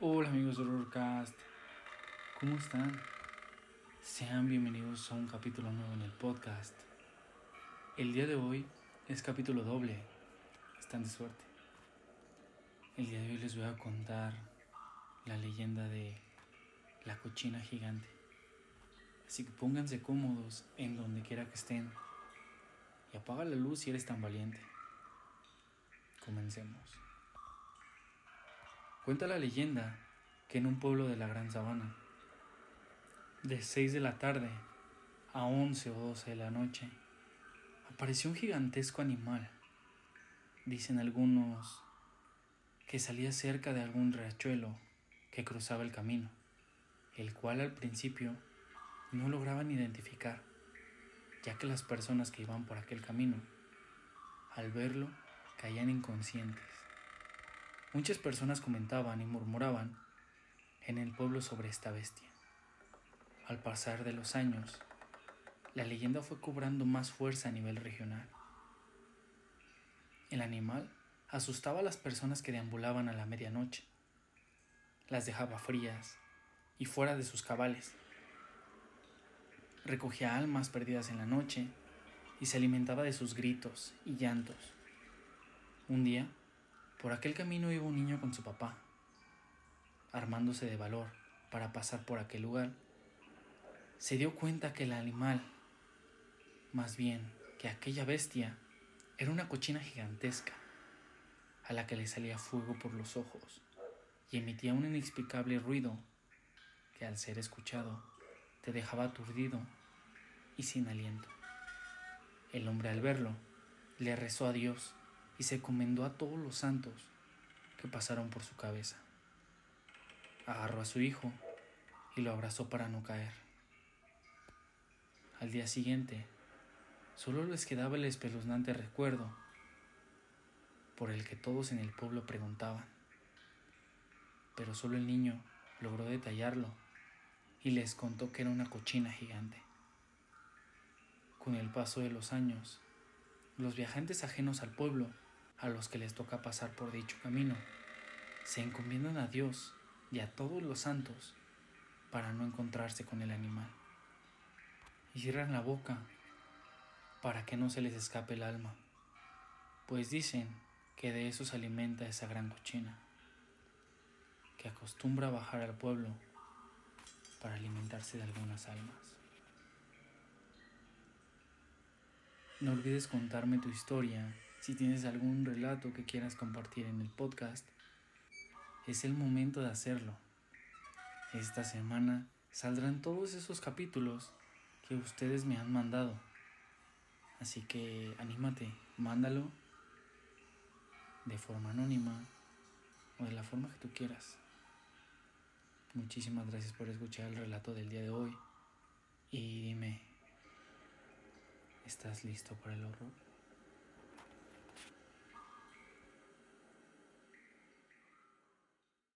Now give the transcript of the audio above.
Hola amigos de Horrorcast, ¿cómo están? Sean bienvenidos a un capítulo nuevo en el podcast. El día de hoy es capítulo doble, están de suerte. El día de hoy les voy a contar la leyenda de la cochina gigante. Así que pónganse cómodos en donde quiera que estén y apaga la luz si eres tan valiente. Comencemos. Cuenta la leyenda que en un pueblo de la Gran Sabana, de 6 de la tarde a 11 o 12 de la noche, apareció un gigantesco animal. Dicen algunos que salía cerca de algún riachuelo que cruzaba el camino, el cual al principio no lograban identificar, ya que las personas que iban por aquel camino, al verlo, caían inconscientes. Muchas personas comentaban y murmuraban en el pueblo sobre esta bestia. Al pasar de los años, la leyenda fue cobrando más fuerza a nivel regional. El animal asustaba a las personas que deambulaban a la medianoche. Las dejaba frías y fuera de sus cabales. Recogía almas perdidas en la noche y se alimentaba de sus gritos y llantos. Un día, por aquel camino iba un niño con su papá, armándose de valor para pasar por aquel lugar. Se dio cuenta que el animal, más bien que aquella bestia, era una cochina gigantesca, a la que le salía fuego por los ojos y emitía un inexplicable ruido que al ser escuchado te dejaba aturdido y sin aliento. El hombre al verlo le rezó a Dios y se encomendó a todos los santos que pasaron por su cabeza. Agarró a su hijo y lo abrazó para no caer. Al día siguiente, solo les quedaba el espeluznante recuerdo por el que todos en el pueblo preguntaban. Pero solo el niño logró detallarlo y les contó que era una cochina gigante. Con el paso de los años, los viajantes ajenos al pueblo a los que les toca pasar por dicho camino, se encomiendan a Dios y a todos los santos para no encontrarse con el animal. Y cierran la boca para que no se les escape el alma, pues dicen que de eso se alimenta esa gran cochina, que acostumbra bajar al pueblo para alimentarse de algunas almas. No olvides contarme tu historia si tienes algún relato que quieras compartir en el podcast, es el momento de hacerlo. Esta semana saldrán todos esos capítulos que ustedes me han mandado. Así que anímate, mándalo de forma anónima o de la forma que tú quieras. Muchísimas gracias por escuchar el relato del día de hoy. Y dime, ¿estás listo para el horror?